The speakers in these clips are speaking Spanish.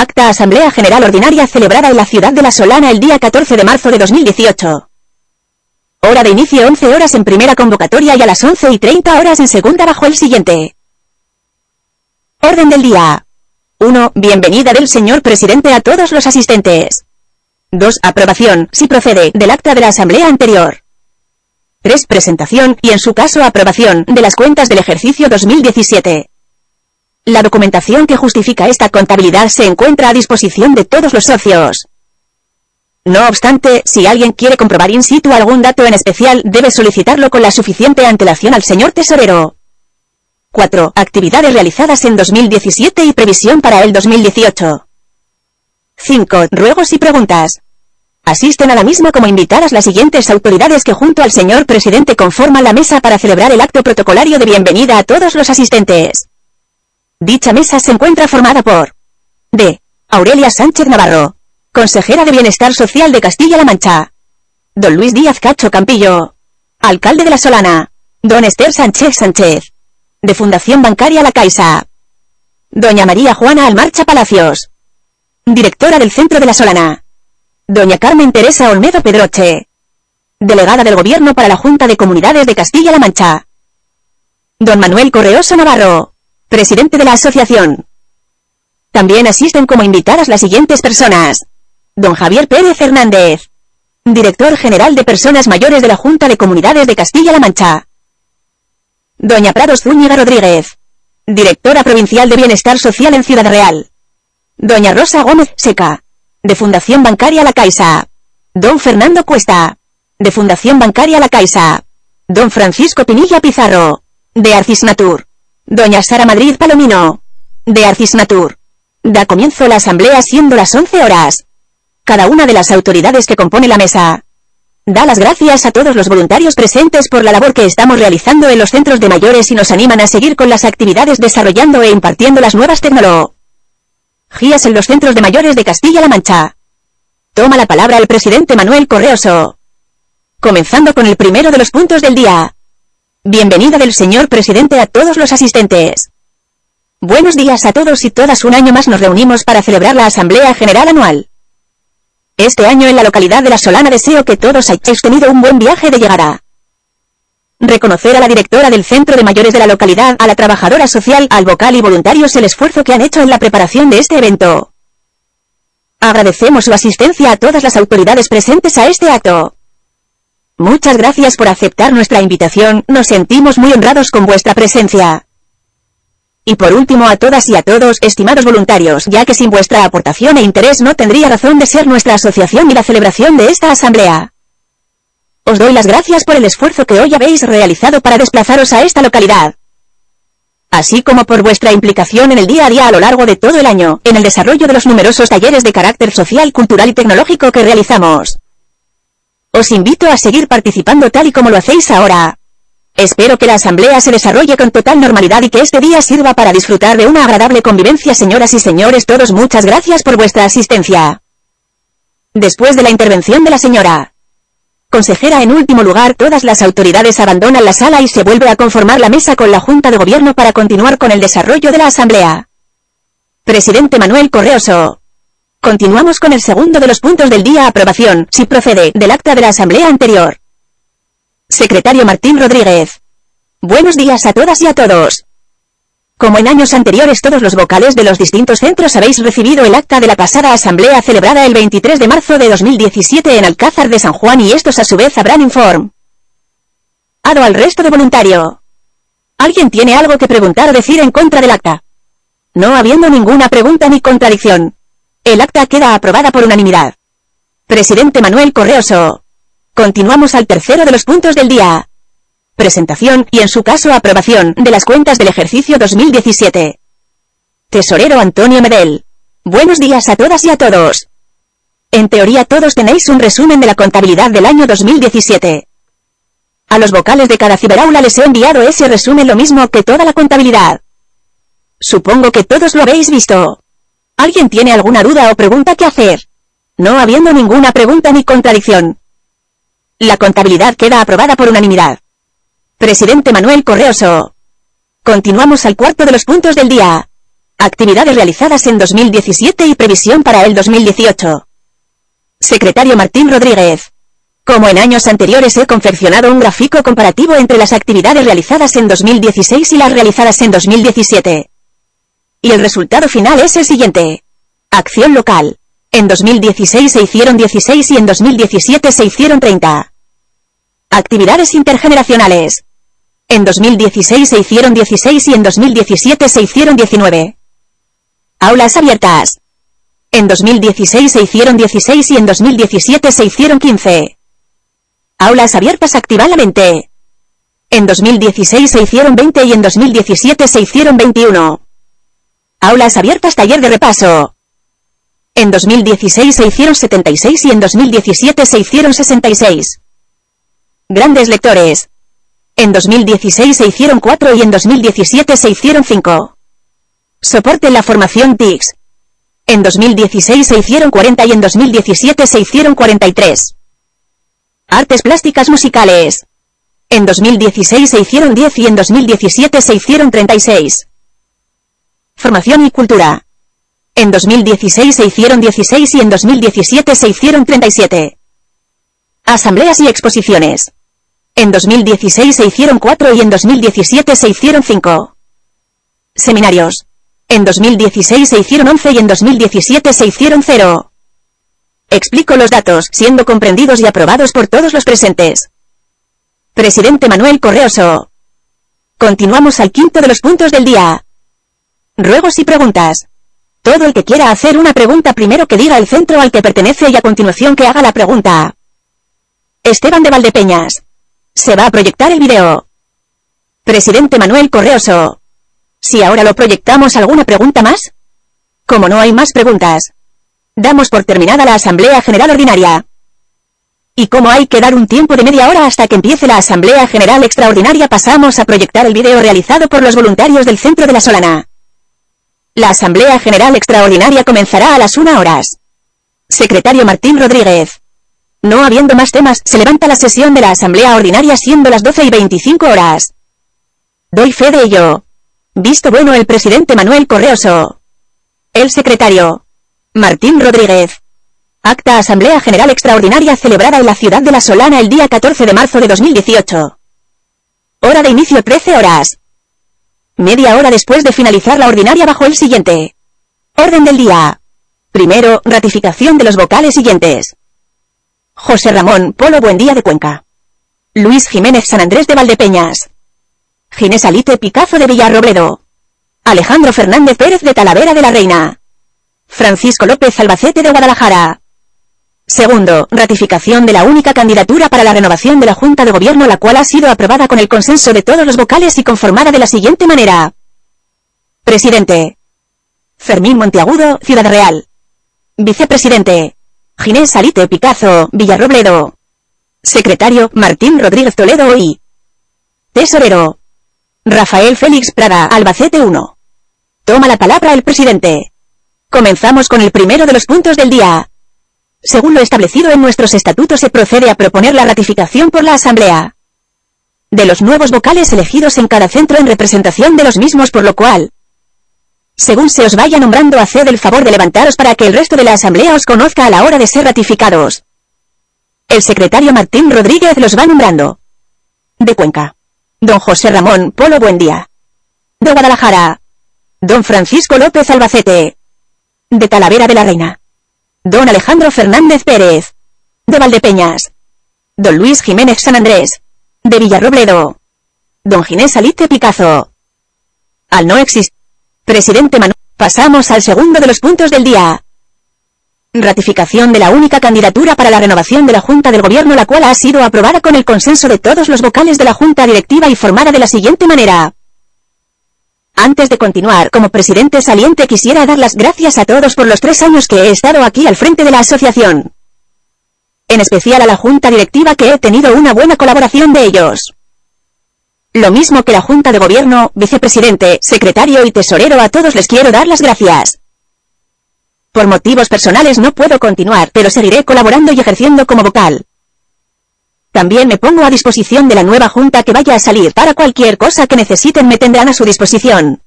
Acta Asamblea General Ordinaria celebrada en la ciudad de La Solana el día 14 de marzo de 2018. Hora de inicio 11 horas en primera convocatoria y a las 11 y 30 horas en segunda bajo el siguiente. Orden del día. 1. Bienvenida del señor presidente a todos los asistentes. 2. Aprobación, si procede, del acta de la asamblea anterior. 3. Presentación, y en su caso aprobación, de las cuentas del ejercicio 2017. La documentación que justifica esta contabilidad se encuentra a disposición de todos los socios. No obstante, si alguien quiere comprobar in situ algún dato en especial, debe solicitarlo con la suficiente antelación al señor tesorero. 4. Actividades realizadas en 2017 y previsión para el 2018. 5. Ruegos y preguntas. Asisten a la misma como invitadas las siguientes autoridades que junto al señor presidente conforman la mesa para celebrar el acto protocolario de bienvenida a todos los asistentes. Dicha mesa se encuentra formada por D. Aurelia Sánchez Navarro, consejera de Bienestar Social de Castilla-La Mancha. Don Luis Díaz Cacho Campillo, alcalde de La Solana. Don Esther Sánchez Sánchez, de Fundación Bancaria La Caixa. Doña María Juana Almarcha Palacios, directora del Centro de La Solana. Doña Carmen Teresa Olmedo Pedroche, delegada del Gobierno para la Junta de Comunidades de Castilla-La Mancha. Don Manuel Correoso Navarro, presidente de la asociación. También asisten como invitadas las siguientes personas. Don Javier Pérez Hernández, director general de Personas Mayores de la Junta de Comunidades de Castilla-La Mancha. Doña Prados Zúñiga Rodríguez, directora provincial de Bienestar Social en Ciudad Real. Doña Rosa Gómez Seca, de Fundación Bancaria La Caixa. Don Fernando Cuesta, de Fundación Bancaria La Caixa. Don Francisco Pinilla Pizarro, de Arcisnatur. Doña Sara Madrid Palomino. De Arcisnatur. Da comienzo la asamblea siendo las 11 horas. Cada una de las autoridades que compone la mesa. Da las gracias a todos los voluntarios presentes por la labor que estamos realizando en los centros de mayores y nos animan a seguir con las actividades desarrollando e impartiendo las nuevas tecnologías en los centros de mayores de Castilla-La Mancha. Toma la palabra el presidente Manuel Correoso. Comenzando con el primero de los puntos del día. Bienvenida del señor presidente a todos los asistentes. Buenos días a todos y todas un año más nos reunimos para celebrar la Asamblea General Anual. Este año en la localidad de La Solana deseo que todos hayáis tenido un buen viaje de llegada. Reconocer a la directora del Centro de Mayores de la localidad, a la trabajadora social, al vocal y voluntarios el esfuerzo que han hecho en la preparación de este evento. Agradecemos su asistencia a todas las autoridades presentes a este acto. Muchas gracias por aceptar nuestra invitación, nos sentimos muy honrados con vuestra presencia. Y por último a todas y a todos, estimados voluntarios, ya que sin vuestra aportación e interés no tendría razón de ser nuestra asociación y la celebración de esta asamblea. Os doy las gracias por el esfuerzo que hoy habéis realizado para desplazaros a esta localidad. Así como por vuestra implicación en el día a día a lo largo de todo el año, en el desarrollo de los numerosos talleres de carácter social, cultural y tecnológico que realizamos. Os invito a seguir participando tal y como lo hacéis ahora. Espero que la asamblea se desarrolle con total normalidad y que este día sirva para disfrutar de una agradable convivencia señoras y señores todos muchas gracias por vuestra asistencia. Después de la intervención de la señora consejera en último lugar todas las autoridades abandonan la sala y se vuelve a conformar la mesa con la Junta de Gobierno para continuar con el desarrollo de la asamblea. Presidente Manuel Correoso. Continuamos con el segundo de los puntos del día aprobación, si procede, del acta de la asamblea anterior. Secretario Martín Rodríguez. Buenos días a todas y a todos. Como en años anteriores todos los vocales de los distintos centros habéis recibido el acta de la pasada asamblea celebrada el 23 de marzo de 2017 en Alcázar de San Juan y estos a su vez habrán inform. Ado al resto de voluntario. ¿Alguien tiene algo que preguntar o decir en contra del acta? No habiendo ninguna pregunta ni contradicción. El acta queda aprobada por unanimidad. Presidente Manuel Correoso. Continuamos al tercero de los puntos del día. Presentación, y en su caso aprobación, de las cuentas del ejercicio 2017. Tesorero Antonio Medel. Buenos días a todas y a todos. En teoría todos tenéis un resumen de la contabilidad del año 2017. A los vocales de cada ciberaula les he enviado ese resumen lo mismo que toda la contabilidad. Supongo que todos lo habéis visto. ¿Alguien tiene alguna duda o pregunta que hacer? No habiendo ninguna pregunta ni contradicción. La contabilidad queda aprobada por unanimidad. Presidente Manuel Correoso. Continuamos al cuarto de los puntos del día. Actividades realizadas en 2017 y previsión para el 2018. Secretario Martín Rodríguez. Como en años anteriores he confeccionado un gráfico comparativo entre las actividades realizadas en 2016 y las realizadas en 2017. Y el resultado final es el siguiente. Acción local. En 2016 se hicieron 16 y en 2017 se hicieron 30. Actividades intergeneracionales. En 2016 se hicieron 16 y en 2017 se hicieron 19. Aulas abiertas. En 2016 se hicieron 16 y en 2017 se hicieron 15. Aulas abiertas activadamente. En 2016 se hicieron 20 y en 2017 se hicieron 21. Aulas abiertas taller de repaso. En 2016 se hicieron 76 y en 2017 se hicieron 66. Grandes lectores. En 2016 se hicieron 4 y en 2017 se hicieron 5. Soporte en la formación TICS. En 2016 se hicieron 40 y en 2017 se hicieron 43. Artes plásticas musicales. En 2016 se hicieron 10 y en 2017 se hicieron 36. Formación y cultura. En 2016 se hicieron 16 y en 2017 se hicieron 37. Asambleas y exposiciones. En 2016 se hicieron 4 y en 2017 se hicieron 5. Seminarios. En 2016 se hicieron 11 y en 2017 se hicieron 0. Explico los datos, siendo comprendidos y aprobados por todos los presentes. Presidente Manuel Correoso. Continuamos al quinto de los puntos del día. Ruegos y preguntas. Todo el que quiera hacer una pregunta primero que diga el centro al que pertenece y a continuación que haga la pregunta. Esteban de Valdepeñas. Se va a proyectar el video. Presidente Manuel Correoso. Si ahora lo proyectamos, ¿alguna pregunta más? Como no hay más preguntas, Damos por terminada la Asamblea General Ordinaria. Y como hay que dar un tiempo de media hora hasta que empiece la Asamblea General Extraordinaria pasamos a proyectar el video realizado por los voluntarios del Centro de la Solana. La Asamblea General Extraordinaria comenzará a las 1 horas. Secretario Martín Rodríguez. No habiendo más temas, se levanta la sesión de la Asamblea Ordinaria siendo las 12 y 25 horas. Doy fe de ello. Visto bueno el presidente Manuel Correoso. El secretario. Martín Rodríguez. Acta Asamblea General Extraordinaria celebrada en la ciudad de La Solana el día 14 de marzo de 2018. Hora de inicio 13 horas. Media hora después de finalizar la ordinaria bajo el siguiente. Orden del día. Primero, ratificación de los vocales siguientes. José Ramón Polo Buendía de Cuenca. Luis Jiménez San Andrés de Valdepeñas. Ginés Alite Picazo de Villarrobledo. Alejandro Fernández Pérez de Talavera de la Reina. Francisco López Albacete de Guadalajara. Segundo, ratificación de la única candidatura para la renovación de la Junta de Gobierno la cual ha sido aprobada con el consenso de todos los vocales y conformada de la siguiente manera. Presidente. Fermín Monteagudo, Ciudad Real. Vicepresidente. Ginés Alite Picazo, Villarrobledo. Secretario, Martín Rodríguez Toledo y Tesorero. Rafael Félix Prada, Albacete 1. Toma la palabra el presidente. Comenzamos con el primero de los puntos del día. Según lo establecido en nuestros estatutos se procede a proponer la ratificación por la Asamblea de los nuevos vocales elegidos en cada centro en representación de los mismos por lo cual, según se os vaya nombrando haced el favor de levantaros para que el resto de la Asamblea os conozca a la hora de ser ratificados. El secretario Martín Rodríguez los va nombrando. De Cuenca. Don José Ramón Polo Buendía. De Guadalajara. Don Francisco López Albacete de Talavera de la Reina. Don Alejandro Fernández Pérez, de Valdepeñas. Don Luis Jiménez San Andrés, de Villarrobledo. Don Ginés Alite Picazo. Al no existir. Presidente Manuel. Pasamos al segundo de los puntos del día. Ratificación de la única candidatura para la renovación de la Junta del Gobierno la cual ha sido aprobada con el consenso de todos los vocales de la Junta Directiva y formada de la siguiente manera. Antes de continuar como presidente saliente quisiera dar las gracias a todos por los tres años que he estado aquí al frente de la asociación. En especial a la junta directiva que he tenido una buena colaboración de ellos. Lo mismo que la junta de gobierno, vicepresidente, secretario y tesorero a todos les quiero dar las gracias. Por motivos personales no puedo continuar, pero seguiré colaborando y ejerciendo como vocal. También me pongo a disposición de la nueva junta que vaya a salir para cualquier cosa que necesiten me tendrán a su disposición.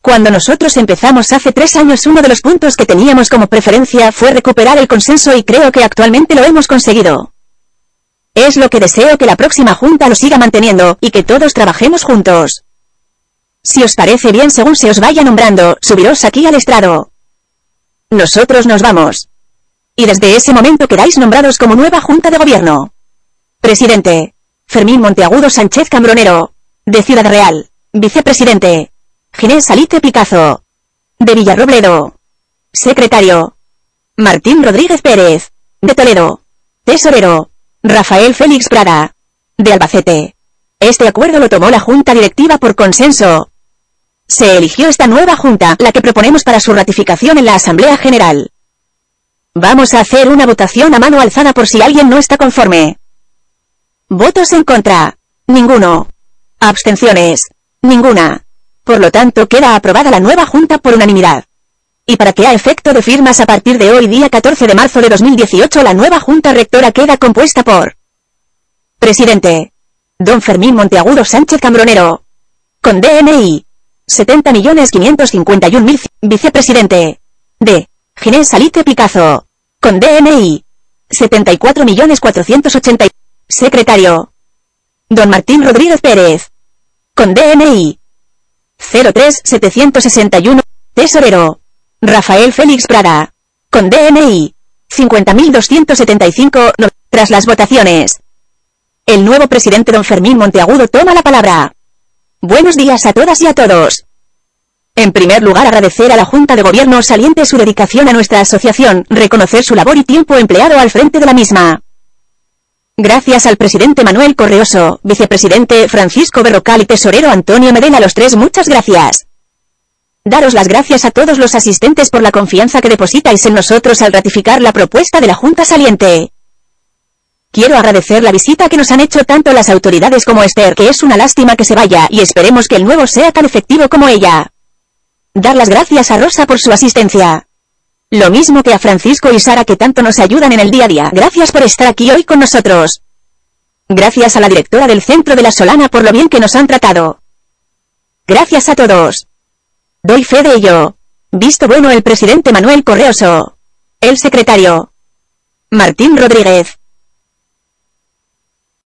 Cuando nosotros empezamos hace tres años uno de los puntos que teníamos como preferencia fue recuperar el consenso y creo que actualmente lo hemos conseguido. Es lo que deseo que la próxima junta lo siga manteniendo, y que todos trabajemos juntos. Si os parece bien según se os vaya nombrando, subiros aquí al estrado. Nosotros nos vamos. Y desde ese momento quedáis nombrados como nueva junta de gobierno. Presidente. Fermín Monteagudo Sánchez Cambronero. De Ciudad Real. Vicepresidente. Ginés Salite Picazo. De Villarrobledo. Secretario. Martín Rodríguez Pérez. De Toledo. Tesorero. Rafael Félix Prada. De Albacete. Este acuerdo lo tomó la Junta Directiva por consenso. Se eligió esta nueva Junta, la que proponemos para su ratificación en la Asamblea General. Vamos a hacer una votación a mano alzada por si alguien no está conforme. Votos en contra. Ninguno. Abstenciones. Ninguna. Por lo tanto queda aprobada la nueva Junta por unanimidad. Y para que a efecto de firmas a partir de hoy día 14 de marzo de 2018 la nueva Junta Rectora queda compuesta por Presidente. Don Fermín Monteagudo Sánchez Cambronero. Con DNI. 70.551.000. Vicepresidente. D. Ginés Salite Picazo. Con DNI. 74.480. Secretario. Don Martín Rodríguez Pérez. Con DNI. 03761, Tesorero. Rafael Félix Prada. Con DNI. 50.275, no, tras las votaciones. El nuevo presidente don Fermín Monteagudo toma la palabra. Buenos días a todas y a todos. En primer lugar agradecer a la Junta de Gobierno saliente su dedicación a nuestra asociación, reconocer su labor y tiempo empleado al frente de la misma. Gracias al presidente Manuel Correoso, vicepresidente Francisco Berrocal y tesorero Antonio Medina los tres muchas gracias. Daros las gracias a todos los asistentes por la confianza que depositáis en nosotros al ratificar la propuesta de la Junta Saliente. Quiero agradecer la visita que nos han hecho tanto las autoridades como Esther, que es una lástima que se vaya, y esperemos que el nuevo sea tan efectivo como ella. Dar las gracias a Rosa por su asistencia. Lo mismo que a Francisco y Sara que tanto nos ayudan en el día a día. Gracias por estar aquí hoy con nosotros. Gracias a la directora del Centro de la Solana por lo bien que nos han tratado. Gracias a todos. Doy fe de ello. Visto bueno el presidente Manuel Correoso. El secretario. Martín Rodríguez.